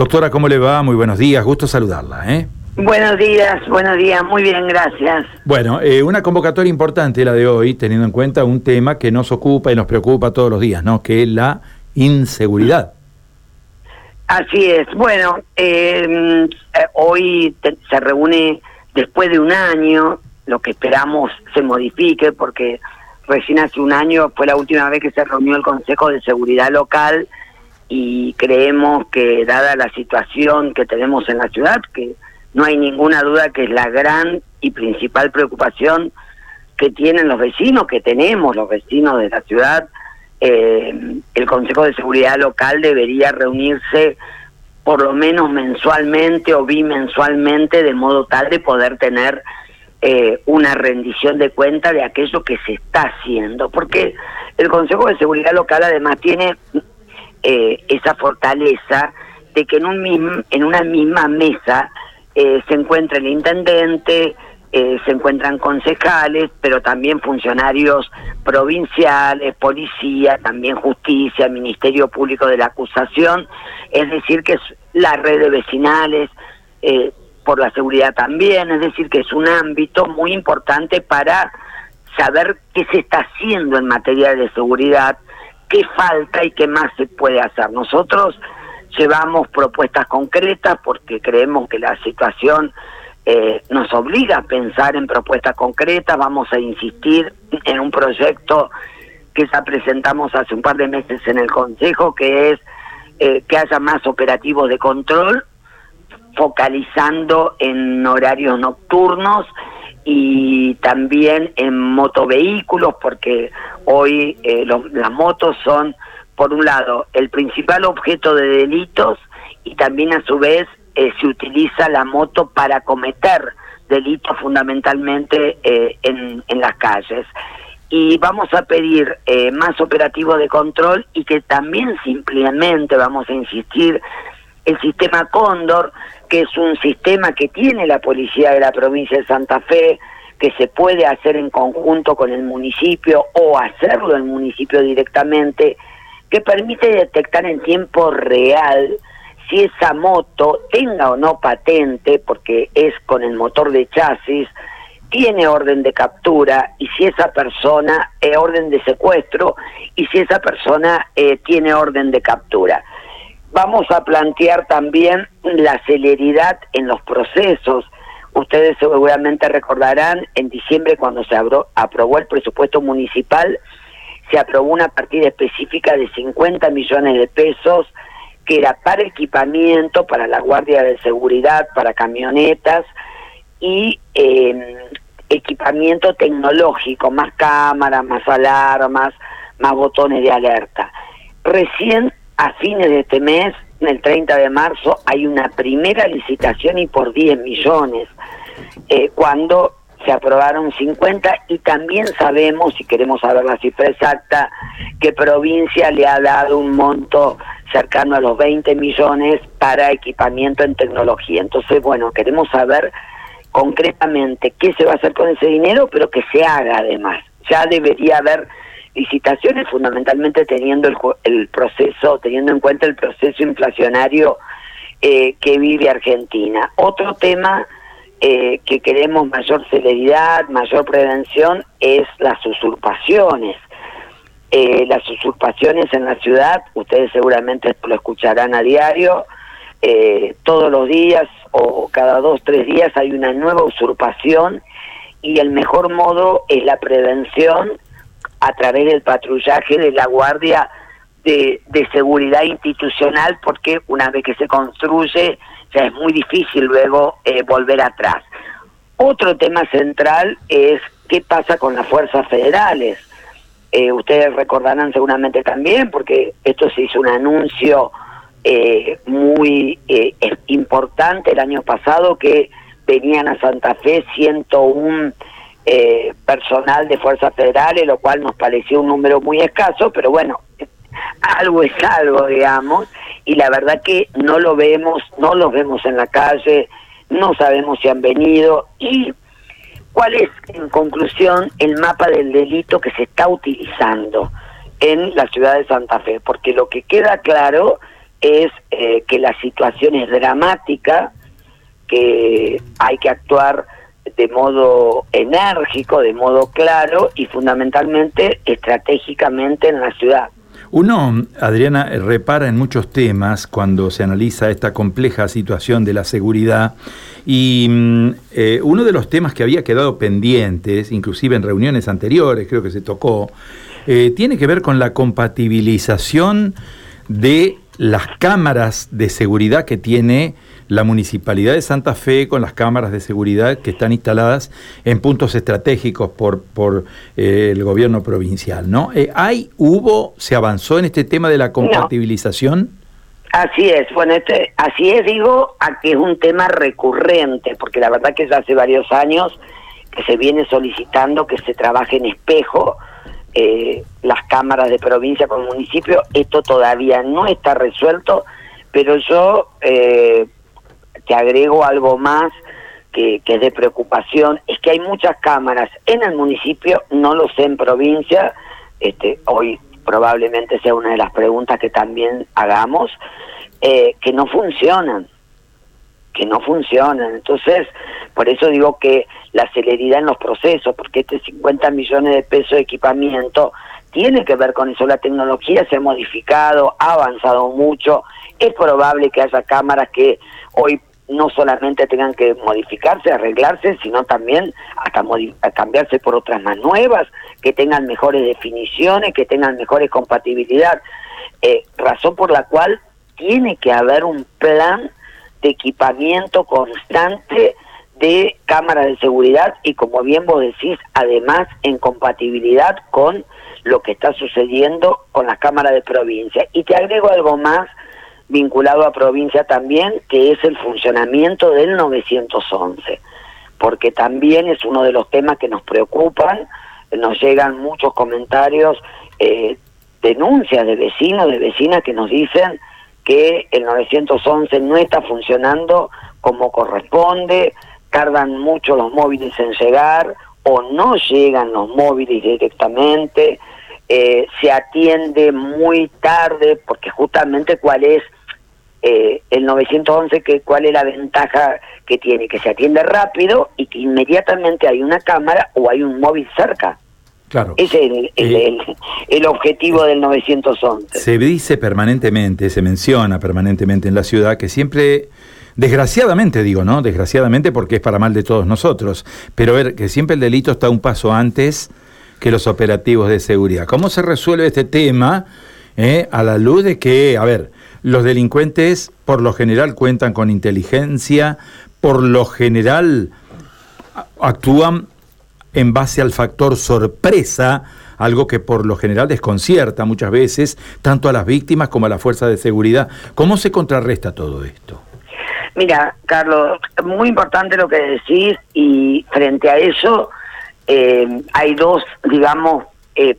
Doctora, ¿cómo le va? Muy buenos días, gusto saludarla. ¿eh? Buenos días, buenos días, muy bien, gracias. Bueno, eh, una convocatoria importante la de hoy, teniendo en cuenta un tema que nos ocupa y nos preocupa todos los días, ¿no? Que es la inseguridad. Así es. Bueno, em, eh, hoy se reúne después de un año, lo que esperamos se modifique, porque recién hace un año fue la última vez que se reunió el Consejo de Seguridad Local y creemos que dada la situación que tenemos en la ciudad, que no hay ninguna duda que es la gran y principal preocupación que tienen los vecinos, que tenemos los vecinos de la ciudad, eh, el Consejo de Seguridad Local debería reunirse por lo menos mensualmente o bimensualmente de modo tal de poder tener eh, una rendición de cuenta de aquello que se está haciendo, porque el Consejo de Seguridad Local además tiene eh, esa fortaleza de que en, un mismo, en una misma mesa eh, se encuentra el intendente, eh, se encuentran concejales, pero también funcionarios provinciales, policía, también justicia, Ministerio Público de la Acusación, es decir, que es la red de vecinales, por la seguridad también, es decir, que es un ámbito muy importante para saber qué se está haciendo en materia de seguridad qué falta y qué más se puede hacer. Nosotros llevamos propuestas concretas porque creemos que la situación eh, nos obliga a pensar en propuestas concretas, vamos a insistir en un proyecto que ya presentamos hace un par de meses en el Consejo, que es eh, que haya más operativos de control, focalizando en horarios nocturnos y también en motovehículos, porque hoy eh, las motos son, por un lado, el principal objeto de delitos y también a su vez eh, se utiliza la moto para cometer delitos fundamentalmente eh, en, en, las calles. Y vamos a pedir más operativos de control y que también simplemente vamos a insistir el sistema Cóndor, que es un sistema que tiene la policía de la provincia de Santa Fe, que se puede hacer en conjunto con el municipio o hacerlo el municipio directamente, que permite detectar en tiempo real si esa moto tenga o no patente, porque es con el motor de chasis, tiene orden de captura y si esa persona es orden de secuestro y si esa persona eh, tiene orden de captura. Vamos a plantear también la celeridad en los procesos. Ustedes seguramente recordarán, en diciembre cuando se aprobó el presupuesto municipal, se aprobó una partida específica de 50 millones de pesos que era para equipamiento, para la Guardia de Seguridad, para camionetas y em, equipamiento tecnológico, más cámaras, más alarmas, más botones de alerta. Recién a fines de este mes, el 30 de marzo, hay una primera licitación y por 10 millones, eh, cuando se aprobaron 50 y también sabemos, si queremos saber la cifra exacta, que provincia le ha dado un monto cercano a los 20 millones para equipamiento en tecnología. Entonces, bueno, queremos saber concretamente qué se va a hacer con ese dinero, pero que se haga además. Ya debería haber licitaciones, fundamentalmente teniendo el, el proceso, teniendo en cuenta el proceso inflacionario eh, que vive Argentina. Otro tema eh, que queremos mayor celeridad, mayor prevención, es las usurpaciones. Eh, las usurpaciones en la ciudad, ustedes seguramente lo escucharán a diario, todos los días o cada dos, tres días hay una nueva usurpación y el mejor modo es la prevención a través del patrullaje de la Guardia de, Seguridad Institucional, porque una vez que se construye ya es muy difícil luego eh, volver atrás. Otro tema central es qué pasa con las fuerzas federales. Eh, ustedes recordarán seguramente también, porque esto se hizo un anuncio eh, muy importante el año pasado, que venían a Santa Fe 101 eh, personal de fuerzas federales, lo cual nos pareció un número muy escaso, pero bueno, algo es algo, digamos, y la verdad que no lo vemos, no los vemos en la calle, no sabemos si han venido y cuál es, en conclusión, el mapa del delito que se está utilizando en la ciudad de Santa Fe, porque lo que queda claro es eh, que la situación es dramática, que hay que actuar de modo enérgico, de modo claro y fundamentalmente estratégicamente en la ciudad. Uno, Adriana, repara en muchos temas cuando se analiza esta compleja situación de la seguridad y mm, eh, uno de los temas que había quedado pendientes, inclusive en reuniones anteriores, creo que se tocó, eh, tiene que ver con la compatibilización de las cámaras de seguridad que tiene la Municipalidad de Santa Fe con las cámaras de seguridad que están instaladas en puntos estratégicos por, por eh, el gobierno provincial, ¿no? Eh, ¿Hay, hubo, se avanzó en este tema de la compatibilización? Así es, bueno, este, así es, digo, a que es un tema recurrente, porque la verdad que es hace varios años que se viene solicitando que se trabaje en espejo eh, las cámaras de provincia con municipio, esto todavía no está resuelto, pero yo eh, te agrego algo más que, es de preocupación, es que hay muchas cámaras en el municipio, no lo sé en provincia, este, hoy probablemente sea una de las preguntas que también hagamos, eh, que no funcionan, que no funcionan. Entonces, por eso digo que la celeridad en los procesos, porque este 50 millones de pesos de equipamiento tiene que ver con eso. La tecnología se ha modificado, ha avanzado mucho. Es probable que haya cámaras que hoy no solamente tengan que modificarse, arreglarse, sino también hasta cambiarse por otras más nuevas, que tengan mejores definiciones, que tengan mejores compatibilidad. Eh, razón por la cual tiene que haber un plan de equipamiento constante de cámaras de seguridad y como bien vos decís, además en compatibilidad con lo que está sucediendo con las cámaras de provincia. Y te agrego algo más vinculado a provincia también, que es el funcionamiento del 911, porque también es uno de los temas que nos preocupan, nos llegan muchos comentarios, eh, denuncias de vecinos, de vecinas que nos dicen que el 911 no está funcionando como corresponde, tardan mucho los móviles en llegar o no llegan los móviles directamente, eh, se atiende muy tarde porque justamente cuál es eh, el 911, que, ¿cuál es la ventaja que tiene? Que se atiende rápido y que inmediatamente hay una cámara o hay un móvil cerca. Claro. Ese es el, el, el, objetivo del 911. Se dice permanentemente, se menciona permanentemente en la ciudad que siempre, desgraciadamente digo, ¿no? Desgraciadamente porque es para mal de todos nosotros, pero ver que siempre el delito está un paso antes que los operativos de seguridad. ¿Cómo se resuelve este tema eh, a la luz de que, a ver, los delincuentes por lo general cuentan con inteligencia, por lo general actúan en base al factor sorpresa, algo que por lo general desconcierta muchas veces tanto a las víctimas como a la fuerza de seguridad. ¿Cómo se contrarresta todo esto? Mira, Carlos, muy importante lo que decís y frente a eso eh, hay dos, digamos, eh,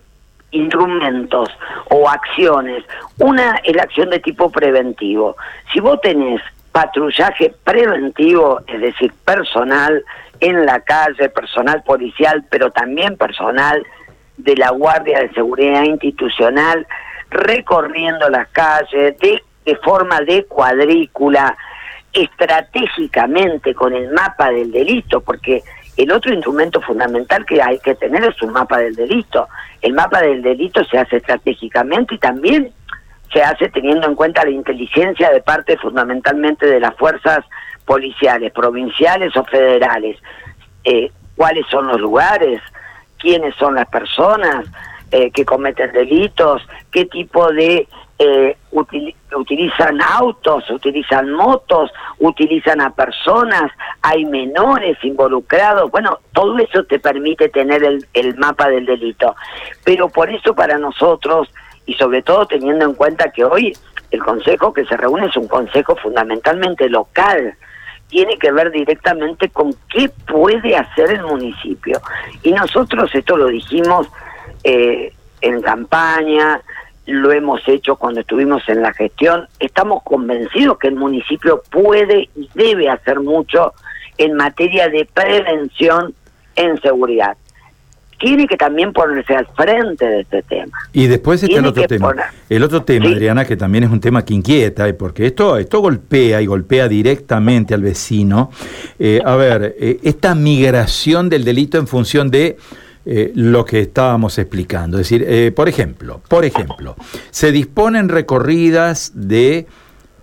instrumentos o acciones. Una es la acción de tipo preventivo. Si vos tenés patrullaje preventivo, es decir, personal en la calle, personal policial, pero también personal de la Guardia de Seguridad Institucional, recorriendo las calles de, de forma de cuadrícula, estratégicamente con el mapa del delito, porque el otro instrumento fundamental que hay que tener es un mapa del delito. El mapa del delito se hace estratégicamente y también se hace teniendo en cuenta la inteligencia de parte fundamentalmente de las fuerzas policiales, provinciales o federales. Eh, ¿Cuáles son los lugares? ¿Quiénes son las personas eh, que cometen delitos? ¿Qué tipo de eh, utilizan autos, utilizan motos, utilizan a personas, hay menores involucrados, bueno, todo eso te permite tener el, el mapa del delito. Pero por eso para nosotros, y sobre todo teniendo en cuenta que hoy el consejo que se reúne es un consejo fundamentalmente local, tiene que ver directamente con qué puede hacer el municipio. Y nosotros esto lo dijimos eh, en campaña, lo hemos hecho cuando estuvimos en la gestión, estamos convencidos que el municipio puede y debe hacer mucho en materia de prevención en seguridad. tiene que también ponerse al frente de este tema. Y después está el otro tema. El otro tema, Adriana, que también es un tema que inquieta, porque esto, esto golpea y golpea directamente al vecino. Eh, a ver, eh, esta migración del delito en función de lo que estábamos explicando. Es decir, por ejemplo, por ejemplo, se disponen recorridas de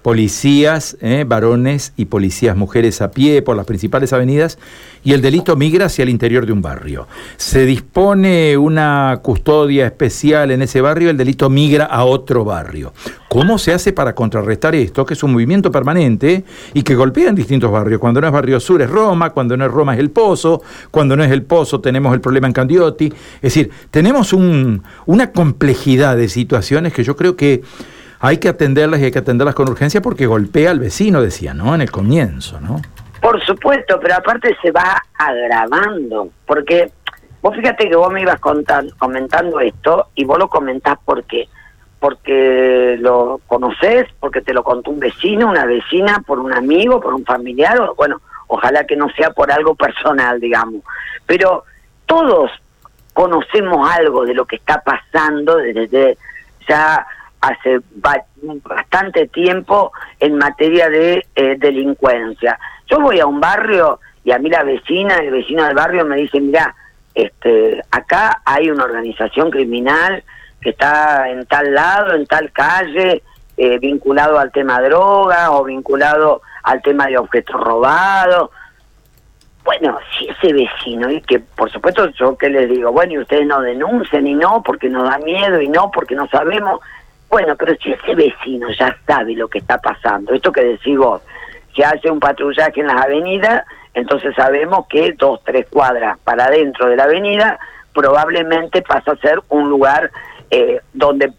policías eh, varones y policías mujeres a pie por las principales avenidas y el delito migra hacia el interior de un barrio. Se dispone una custodia especial en ese barrio, el delito migra a otro barrio. ¿Cómo se hace para contrarrestar esto, que es un movimiento permanente y que golpea en distintos barrios? Cuando no es Barrio Sur es Roma, cuando no es Roma es El Pozo, cuando no es El Pozo tenemos el problema en Candioti. Es decir, tenemos un, una complejidad de situaciones que yo creo que hay que atenderlas y hay que atenderlas con urgencia porque golpea al vecino, decía, ¿no? En el comienzo, ¿no? Por supuesto, pero aparte se va agravando, porque vos fíjate que vos me ibas comentando esto y vos lo comentás porque porque lo conoces, porque te lo contó un vecino, una vecina, por un amigo, por un familiar, o, bueno, ojalá que no sea por algo personal, digamos. Pero todos conocemos algo de lo que está pasando desde ya hace bastante tiempo en materia de eh, delincuencia. Yo voy a un barrio y a mí la vecina, el vecino del barrio me dice, mira, este, acá hay una organización criminal que está en tal lado, en tal calle, eh, vinculado al tema droga o vinculado al tema de objetos robados. Bueno, si ese vecino, y que por supuesto yo que les digo, bueno, y ustedes no denuncien y no, porque nos da miedo y no, porque no sabemos, bueno, pero si ese vecino ya sabe lo que está pasando, esto que decís vos, si hace un patrullaje en las avenidas, entonces sabemos que dos, tres cuadras para adentro de la avenida probablemente pasa a ser un lugar eh, donde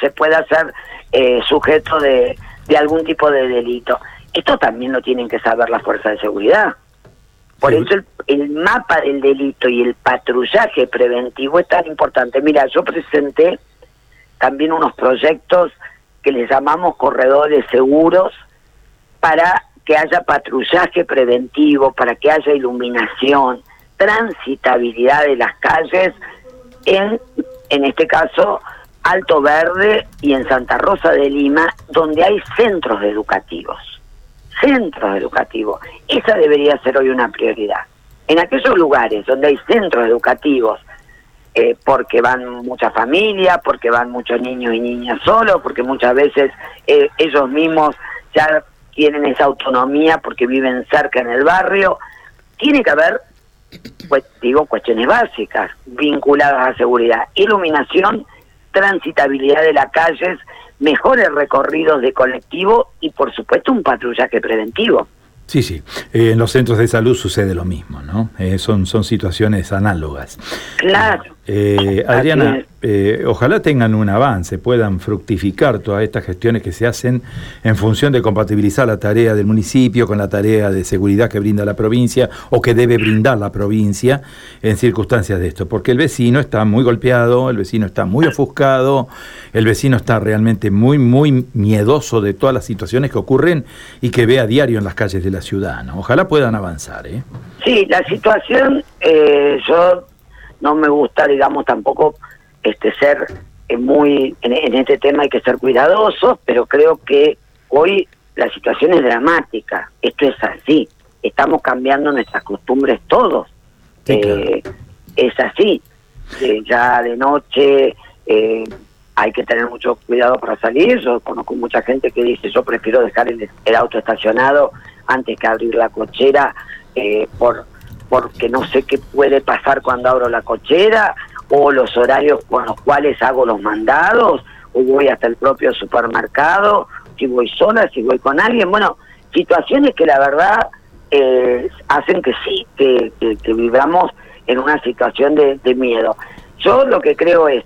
se pueda ser eh, sujeto de, de algún tipo de delito. Esto también lo tienen que saber las fuerzas de seguridad. Por eso el, el, mapa del delito y el patrullaje preventivo es tan importante. Mira, yo presenté también unos proyectos que les llamamos corredores seguros para que haya patrullaje preventivo, para que haya iluminación, transitabilidad de las calles en, en este caso, Alto Verde y en Santa Rosa de Lima, donde hay centros educativos. Centros educativos. Esa debería ser hoy una prioridad. En aquellos lugares donde hay centros educativos eh, porque van muchas familias, porque van muchos niños y niñas solos, porque muchas veces eh, ellos mismos ya tienen esa autonomía porque viven cerca en el barrio. Tiene que haber, pues digo, cuestiones básicas vinculadas a seguridad, iluminación, transitabilidad de las calles, mejores recorridos de colectivo y por supuesto un patrullaje preventivo. Sí, sí. Eh, en los centros de salud sucede lo mismo, ¿no? son, son situaciones análogas. Claro. Eh, Adriana, eh, ojalá tengan un avance, puedan fructificar todas estas gestiones que se hacen en función de compatibilizar la tarea del municipio con la tarea de seguridad que brinda la provincia o que debe brindar la provincia en circunstancias de esto, porque el vecino está muy golpeado, el vecino está muy ofuscado, el vecino está realmente muy, muy miedoso de todas las situaciones que ocurren y que ve a diario en las calles de la ciudad. ¿no? Ojalá puedan avanzar. ¿eh? Sí, la situación, eh, yo no me gusta, digamos, tampoco este ser eh, muy en, este tema hay que ser cuidadosos, pero creo que hoy la situación es dramática. Esto es así. Estamos cambiando nuestras costumbres todos. Eh, es así. Eh, ya de noche hay que tener mucho cuidado para salir. Yo conozco mucha gente que dice yo prefiero dejar el, el auto estacionado antes que abrir la cochera por porque no sé qué puede pasar cuando abro la cochera o los horarios con los cuales hago los mandados o voy hasta el propio supermercado, si voy sola, si voy con alguien. Bueno, situaciones que la verdad eh, hacen que sí, que, que, vivamos en una situación de, de miedo. Yo lo que creo es,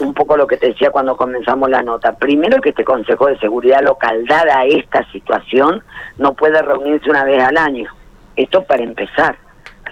un poco lo que te decía cuando comenzamos la nota. Primero que este Consejo de Seguridad Local, dada esta situación, no puede reunirse una vez al año. Esto para empezar.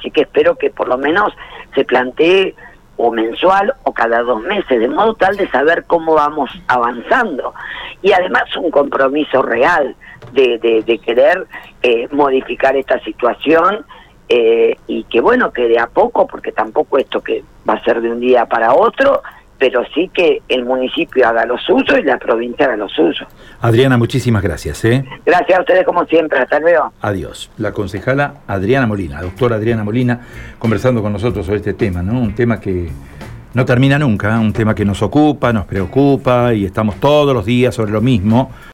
Así que espero que por lo menos se plantee o mensual o cada dos meses, de modo tal de saber cómo vamos avanzando. Y además un compromiso real de, de, querer eh, modificar esta situación eh, y que bueno, que de a poco, porque tampoco esto que va a ser de un día para otro, pero sí que el municipio haga lo suyo y la provincia haga lo suyo. Adriana, muchísimas gracias. ¿eh? Gracias a ustedes como siempre, hasta luego. Adiós. La concejala Adriana Molina, doctora Adriana Molina, conversando con nosotros sobre este tema, ¿no? Un tema que no termina nunca, un tema que nos ocupa, nos preocupa y estamos todos los días sobre lo mismo.